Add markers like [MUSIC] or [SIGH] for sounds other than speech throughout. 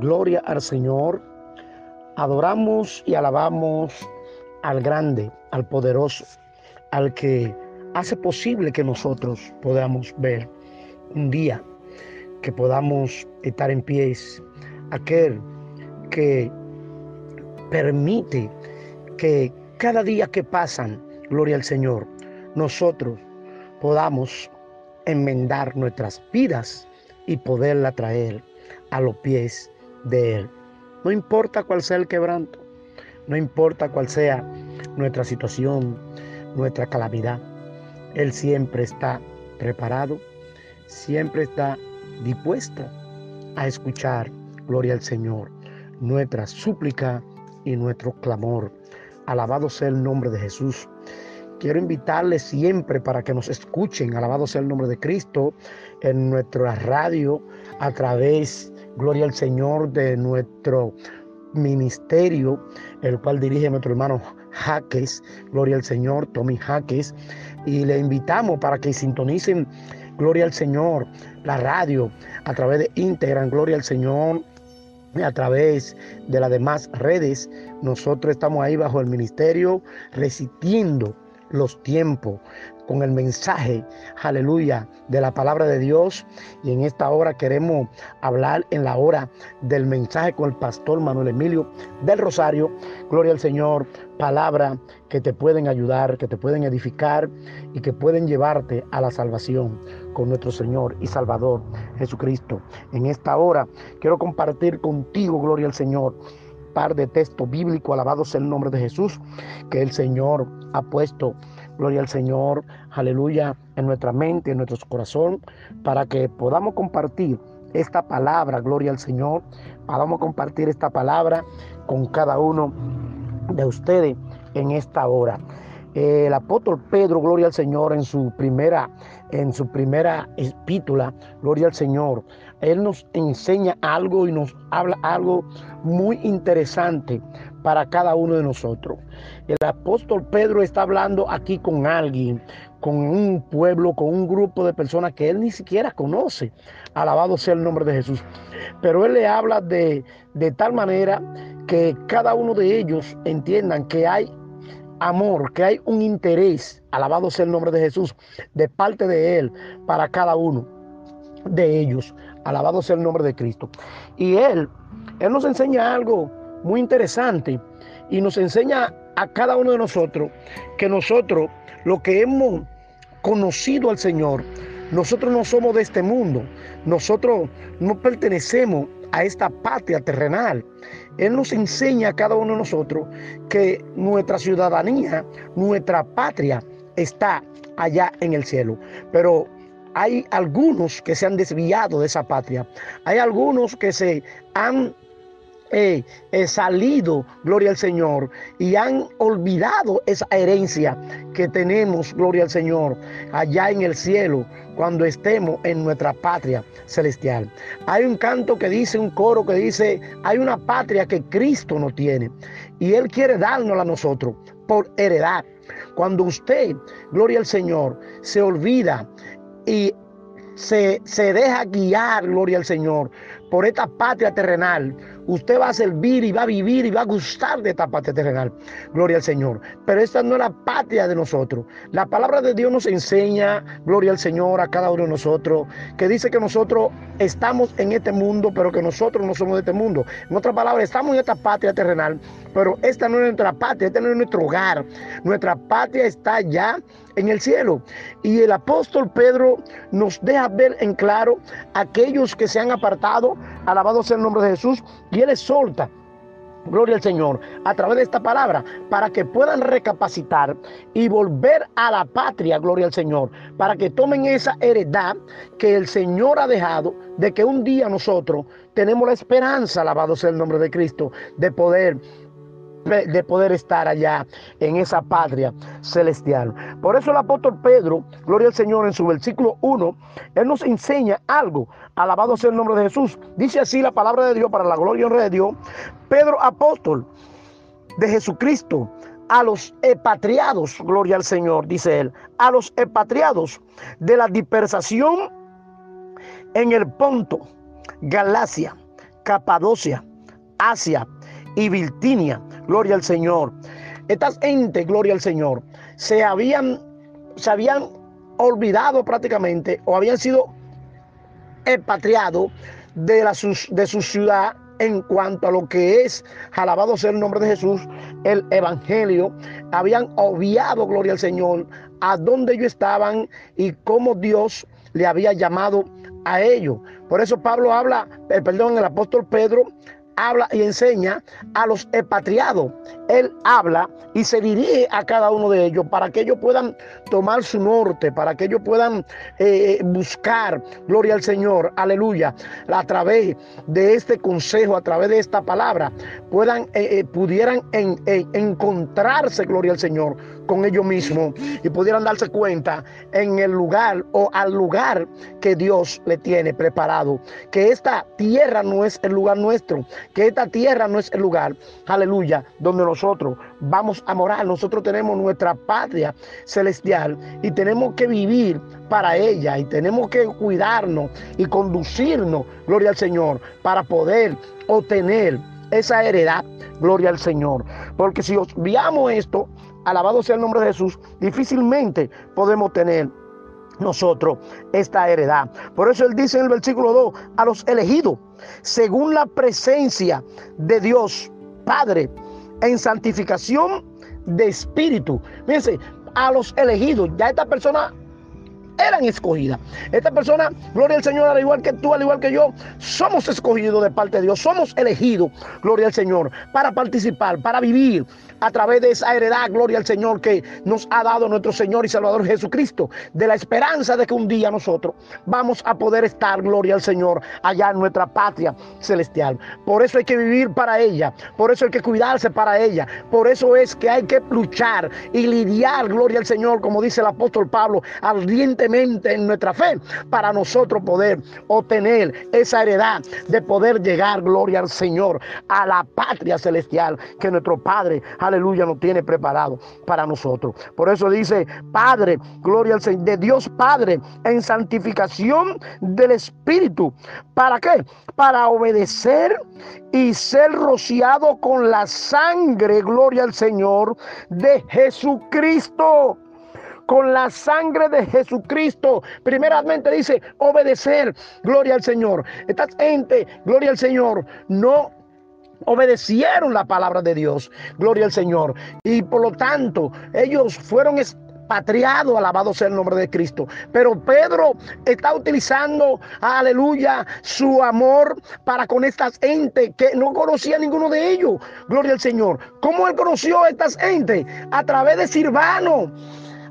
Gloria al Señor. Adoramos y alabamos al grande, al poderoso, al que hace posible que nosotros podamos ver un día, que podamos estar en pies, aquel que permite que cada día que pasan, gloria al Señor, nosotros podamos enmendar nuestras vidas y poderla traer a los pies de Él. No importa cuál sea el quebranto, no importa cuál sea nuestra situación, nuestra calamidad, Él siempre está preparado, siempre está dispuesto a escuchar, gloria al Señor, nuestra súplica y nuestro clamor. Alabado sea el nombre de Jesús. Quiero invitarles siempre para que nos escuchen, alabado sea el nombre de Cristo, en nuestra radio, a través, gloria al Señor, de nuestro ministerio, el cual dirige nuestro hermano Jaques, gloria al Señor, Tommy Jaques, y le invitamos para que sintonicen, gloria al Señor, la radio, a través de Integran, gloria al Señor, a través de las demás redes. Nosotros estamos ahí bajo el ministerio resistiendo los tiempos con el mensaje, aleluya, de la palabra de Dios. Y en esta hora queremos hablar en la hora del mensaje con el pastor Manuel Emilio del Rosario. Gloria al Señor, palabra que te pueden ayudar, que te pueden edificar y que pueden llevarte a la salvación con nuestro Señor y Salvador Jesucristo. En esta hora quiero compartir contigo, gloria al Señor, par de texto bíblico, alabado sea el nombre de Jesús, que el Señor ha puesto, gloria al Señor, aleluya, en nuestra mente, en nuestro corazón, para que podamos compartir esta palabra, gloria al Señor, podamos compartir esta palabra con cada uno de ustedes en esta hora. El apóstol Pedro, gloria al Señor, en su primera, en su primera epístola, gloria al Señor, él nos enseña algo y nos habla algo muy interesante para cada uno de nosotros. El apóstol Pedro está hablando aquí con alguien, con un pueblo, con un grupo de personas que él ni siquiera conoce. Alabado sea el nombre de Jesús. Pero él le habla de, de tal manera que cada uno de ellos entiendan que hay amor, que hay un interés, alabado sea el nombre de Jesús, de parte de Él para cada uno de ellos. Alabado sea el nombre de Cristo. Y Él, Él nos enseña algo muy interesante y nos enseña a cada uno de nosotros que nosotros, lo que hemos conocido al Señor, nosotros no somos de este mundo, nosotros no pertenecemos a esta patria terrenal. Él nos enseña a cada uno de nosotros que nuestra ciudadanía, nuestra patria está allá en el cielo. Pero hay algunos que se han desviado de esa patria. Hay algunos que se han eh, eh, salido, gloria al Señor, y han olvidado esa herencia que tenemos, gloria al Señor, allá en el cielo, cuando estemos en nuestra patria celestial. Hay un canto que dice, un coro que dice, hay una patria que Cristo no tiene, y Él quiere dárnosla a nosotros por heredad. Cuando usted, gloria al Señor, se olvida y se, se, deja guiar, gloria al Señor, por esta patria terrenal, usted va a servir y va a vivir y va a gustar de esta patria terrenal. Gloria al Señor. Pero esta no es la patria de nosotros. La palabra de Dios nos enseña, gloria al Señor, a cada uno de nosotros, que dice que nosotros estamos en este mundo, pero que nosotros no somos de este mundo. En otras palabras, estamos en esta patria terrenal, pero esta no es nuestra patria, este no es nuestro hogar. Nuestra patria está ya en el cielo. Y el apóstol Pedro nos deja ver en claro aquellos que se han apartado, alabado sea el nombre de Jesús, y él exhorta Gloria al Señor, a través de esta palabra, para que puedan recapacitar y volver a la patria, gloria al Señor, para que tomen esa heredad que el Señor ha dejado, de que un día nosotros tenemos la esperanza, alabado sea el nombre de Cristo, de poder de poder estar allá en esa patria celestial. Por eso el apóstol Pedro, gloria al Señor, en su versículo 1, él nos enseña algo. Alabado sea el nombre de Jesús. Dice así la palabra de Dios para la gloria y honra de Dios. Pedro, apóstol de Jesucristo, a los expatriados, gloria al Señor, dice él, a los expatriados de la dispersación en el Ponto, Galacia, Capadocia, Asia y Virtinia. Gloria al Señor. Estas entes, gloria al Señor, se habían, se habían olvidado prácticamente o habían sido expatriados de, de su ciudad en cuanto a lo que es, alabado sea el nombre de Jesús, el Evangelio, habían obviado, gloria al Señor, a dónde ellos estaban y cómo Dios le había llamado a ellos. Por eso Pablo habla, perdón, el apóstol Pedro habla y enseña a los expatriados. Él habla y se dirige a cada uno de ellos para que ellos puedan tomar su norte, para que ellos puedan eh, buscar, gloria al Señor, aleluya, a través de este consejo, a través de esta palabra, puedan, eh, eh, pudieran encontrarse, gloria al Señor, con ellos mismos y pudieran darse cuenta en el lugar o al lugar que Dios le tiene preparado. Que esta tierra no es el lugar nuestro, que esta tierra no es el lugar, aleluya, donde nosotros vamos a morar. Nosotros tenemos nuestra patria celestial y tenemos que vivir para ella y tenemos que cuidarnos y conducirnos, gloria al Señor, para poder obtener esa heredad, gloria al Señor. Porque si obviamos esto, alabado sea el nombre de Jesús, difícilmente podemos tener nosotros esta heredad. Por eso él dice en el versículo 2, a los elegidos, según la presencia de Dios Padre, en santificación de espíritu. Fíjense, a los elegidos, ya esta persona eran escogidas. Esta persona, gloria al Señor, al igual que tú, al igual que yo, somos escogidos de parte de Dios, somos elegidos, gloria al Señor, para participar, para vivir a través de esa heredad, gloria al Señor, que nos ha dado nuestro Señor y Salvador Jesucristo, de la esperanza de que un día nosotros vamos a poder estar, gloria al Señor, allá en nuestra patria celestial. Por eso hay que vivir para ella, por eso hay que cuidarse para ella, por eso es que hay que luchar y lidiar, gloria al Señor, como dice el apóstol Pablo, en nuestra fe, para nosotros poder obtener esa heredad de poder llegar, gloria al Señor, a la patria celestial que nuestro Padre, aleluya, nos tiene preparado para nosotros. Por eso dice, Padre, gloria al Señor, de Dios Padre, en santificación del Espíritu. ¿Para qué? Para obedecer y ser rociado con la sangre, gloria al Señor, de Jesucristo con la sangre de Jesucristo. Primeramente dice obedecer, gloria al Señor. Esta gente, gloria al Señor, no obedecieron la palabra de Dios. Gloria al Señor. Y por lo tanto, ellos fueron expatriados, alabado sea el nombre de Cristo. Pero Pedro está utilizando, aleluya, su amor para con estas entes que no conocía ninguno de ellos. Gloria al Señor. ¿Cómo él conoció a estas entes? A través de Silvano.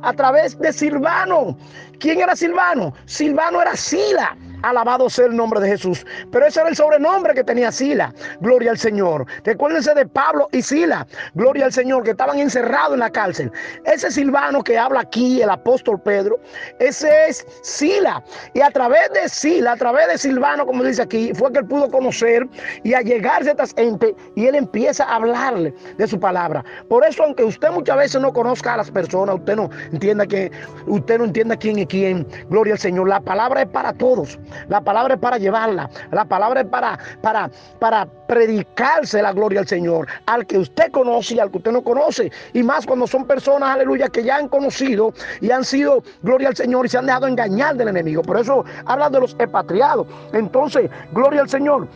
A través de Silvano. ¿Quién era Silvano? Silvano era Sila. Alabado sea el nombre de Jesús. Pero ese era el sobrenombre que tenía Sila. Gloria al Señor. Recuérdense de Pablo y Sila. Gloria al Señor, que estaban encerrados en la cárcel. Ese Silvano que habla aquí, el apóstol Pedro, ese es Sila. Y a través de Sila, a través de Silvano, como dice aquí, fue que él pudo conocer y allegarse a estas gente y él empieza a hablarle de su palabra. Por eso, aunque usted muchas veces no conozca a las personas, usted no entienda que usted no entienda quién es quién. Gloria al Señor. La palabra es para todos. La palabra es para llevarla. La palabra es para, para, para predicarse la gloria al Señor. Al que usted conoce y al que usted no conoce. Y más cuando son personas, aleluya, que ya han conocido y han sido, gloria al Señor, y se han dejado engañar del enemigo. Por eso habla de los expatriados. Entonces, gloria al Señor.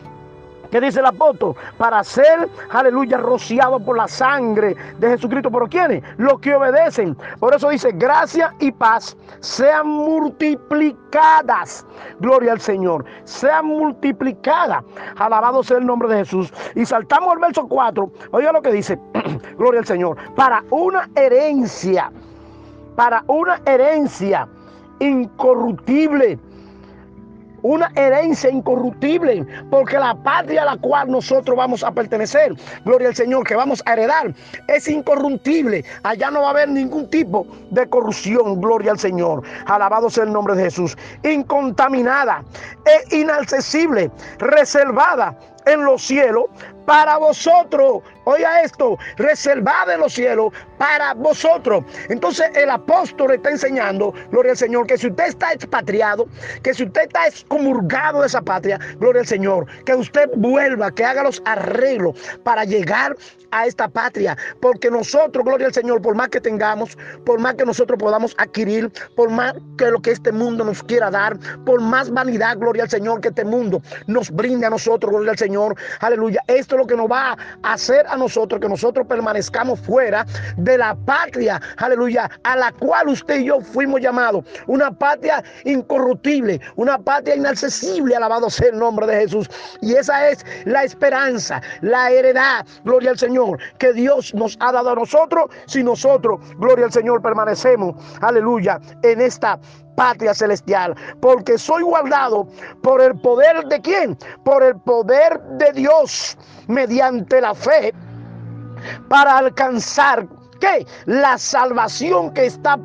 ¿Qué dice el apóstol? Para ser, aleluya, rociado por la sangre de Jesucristo. ¿Por quiénes? Los que obedecen. Por eso dice, gracia y paz sean multiplicadas. Gloria al Señor. Sean multiplicadas. Alabado sea el nombre de Jesús. Y saltamos al verso 4. Oiga lo que dice. [CLEARS THROAT] Gloria al Señor. Para una herencia. Para una herencia incorruptible una herencia incorruptible, porque la patria a la cual nosotros vamos a pertenecer, gloria al Señor, que vamos a heredar, es incorruptible. Allá no va a haber ningún tipo de corrupción, gloria al Señor. Alabado sea el nombre de Jesús. Incontaminada e inaccesible, reservada en los cielos para vosotros. Oiga esto, reservada en los cielos para vosotros. Entonces el apóstol está enseñando, gloria al Señor, que si usted está expatriado, que si usted está excomulgado de esa patria, gloria al Señor, que usted vuelva, que haga los arreglos para llegar a esta patria. Porque nosotros, gloria al Señor, por más que tengamos, por más que nosotros podamos adquirir, por más que lo que este mundo nos quiera dar, por más vanidad, gloria al Señor, que este mundo nos brinde a nosotros, gloria al Señor, aleluya. Esto es lo que nos va a hacer a nosotros, que nosotros permanezcamos fuera de la patria, aleluya, a la cual usted y yo fuimos llamados. Una patria incorruptible, una patria inaccesible, alabado sea el nombre de Jesús. Y esa es la esperanza, la heredad, gloria al Señor, que Dios nos ha dado a nosotros si nosotros, gloria al Señor, permanecemos, aleluya, en esta patria celestial, porque soy guardado por el poder de quién? Por el poder de Dios mediante la fe para alcanzar ¿qué? La salvación que está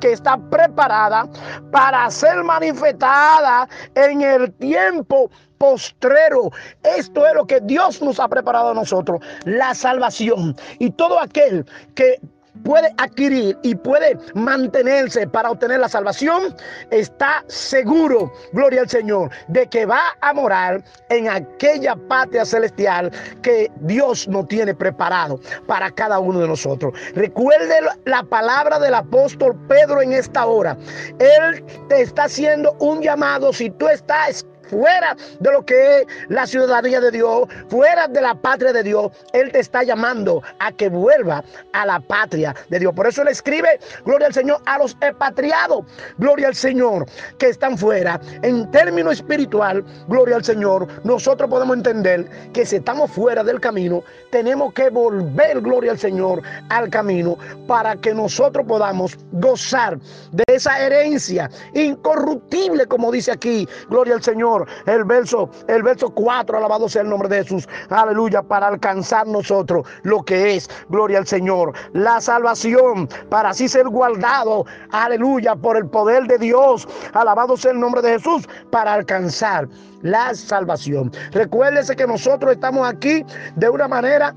que está preparada para ser manifestada en el tiempo postrero. Esto es lo que Dios nos ha preparado a nosotros, la salvación. Y todo aquel que puede adquirir y puede mantenerse para obtener la salvación, está seguro, gloria al Señor, de que va a morar en aquella patria celestial que Dios nos tiene preparado para cada uno de nosotros. Recuerde la palabra del apóstol Pedro en esta hora. Él te está haciendo un llamado si tú estás fuera de lo que es la ciudadanía de Dios, fuera de la patria de Dios, Él te está llamando a que vuelva a la patria de Dios. Por eso Él escribe, gloria al Señor, a los expatriados, gloria al Señor, que están fuera. En término espiritual, gloria al Señor, nosotros podemos entender que si estamos fuera del camino, tenemos que volver, gloria al Señor, al camino para que nosotros podamos gozar de esa herencia incorruptible, como dice aquí, gloria al Señor el verso, el verso 4, alabado sea el nombre de Jesús. Aleluya, para alcanzar nosotros lo que es, gloria al Señor, la salvación, para así ser guardado, aleluya, por el poder de Dios. Alabado sea el nombre de Jesús, para alcanzar la salvación. Recuérdese que nosotros estamos aquí de una manera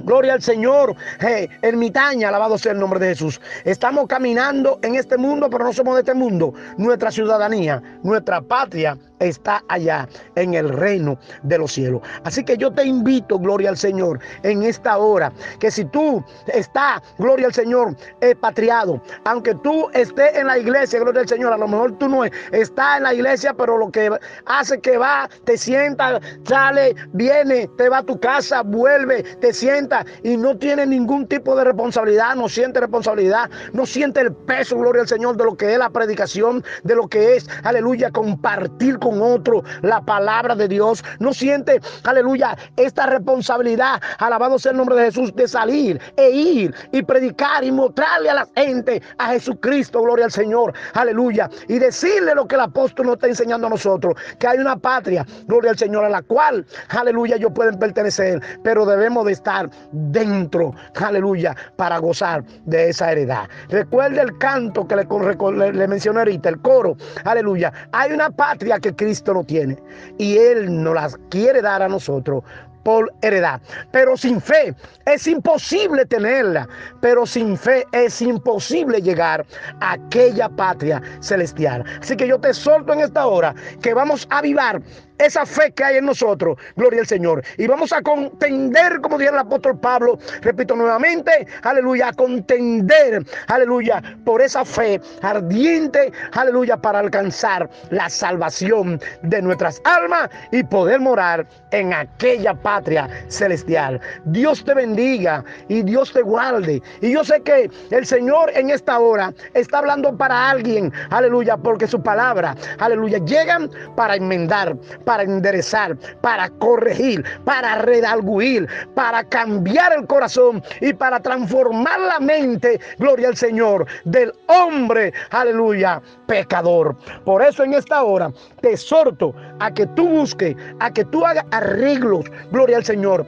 Gloria al Señor. Hey, ermitaña, alabado sea el nombre de Jesús. Estamos caminando en este mundo, pero no somos de este mundo. Nuestra ciudadanía, nuestra patria está allá en el reino de los cielos. Así que yo te invito, gloria al Señor, en esta hora, que si tú estás, gloria al Señor, expatriado, aunque tú estés en la iglesia, gloria al Señor, a lo mejor tú no estás en la iglesia, pero lo que hace que va, te sienta, sale, viene, te va a tu casa, vuelve, te sienta y no tiene ningún tipo de responsabilidad, no siente responsabilidad, no siente el peso, gloria al Señor, de lo que es la predicación, de lo que es, aleluya, compartir otro la palabra de Dios. No siente, aleluya, esta responsabilidad, alabado sea el nombre de Jesús, de salir e ir y predicar y mostrarle a la gente a Jesucristo, gloria al Señor, aleluya. Y decirle lo que el apóstol nos está enseñando a nosotros, que hay una patria, gloria al Señor, a la cual, aleluya, ellos pueden pertenecer, pero debemos de estar dentro, aleluya, para gozar de esa heredad. Recuerde el canto que le, le mencioné ahorita, el coro, aleluya. Hay una patria que Cristo no tiene. Y Él nos las quiere dar a nosotros por heredad. Pero sin fe es imposible tenerla. Pero sin fe es imposible llegar a aquella patria celestial. Así que yo te solto en esta hora que vamos a avivar esa fe que hay en nosotros, gloria al Señor. Y vamos a contender, como dijo el apóstol Pablo, repito nuevamente, aleluya, a contender, aleluya, por esa fe ardiente, aleluya, para alcanzar la salvación de nuestras almas y poder morar en aquella patria celestial. Dios te bendiga y Dios te guarde. Y yo sé que el Señor en esta hora está hablando para alguien, aleluya, porque su palabra, aleluya, llegan para enmendar, para enderezar, para corregir, para redalguir, para cambiar el corazón y para transformar la mente, gloria al Señor, del hombre, aleluya, pecador. Por eso en esta hora te exhorto a que tú busques, a que tú hagas arreglos, gloria al Señor,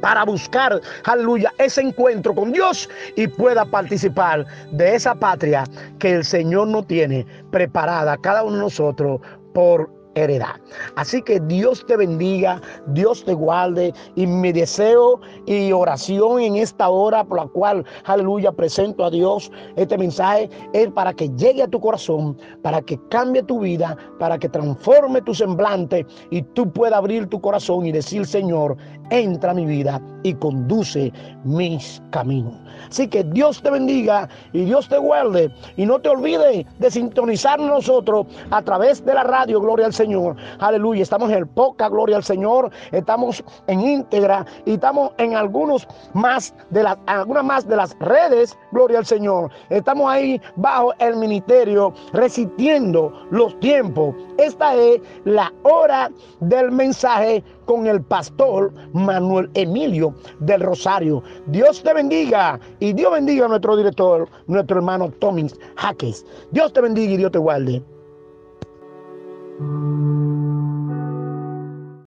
para buscar, aleluya, ese encuentro con Dios y pueda participar de esa patria que el Señor no tiene preparada cada uno de nosotros por heredad. Así que Dios te bendiga, Dios te guarde y mi deseo y oración en esta hora por la cual, aleluya, presento a Dios este mensaje es para que llegue a tu corazón, para que cambie tu vida, para que transforme tu semblante y tú puedas abrir tu corazón y decir, Señor, entra a mi vida y conduce mis caminos. Así que Dios te bendiga y Dios te guarde y no te olvides de sintonizar nosotros a través de la radio, gloria al Señor. Aleluya. Estamos en el poca, gloria al Señor. Estamos en íntegra y estamos en algunos más de las, algunas más de las redes, gloria al Señor. Estamos ahí bajo el ministerio, resistiendo los tiempos. Esta es la hora del mensaje con el pastor Manuel Emilio del Rosario. Dios te bendiga y Dios bendiga a nuestro director, nuestro hermano Tommy Jaques. Dios te bendiga y Dios te guarde.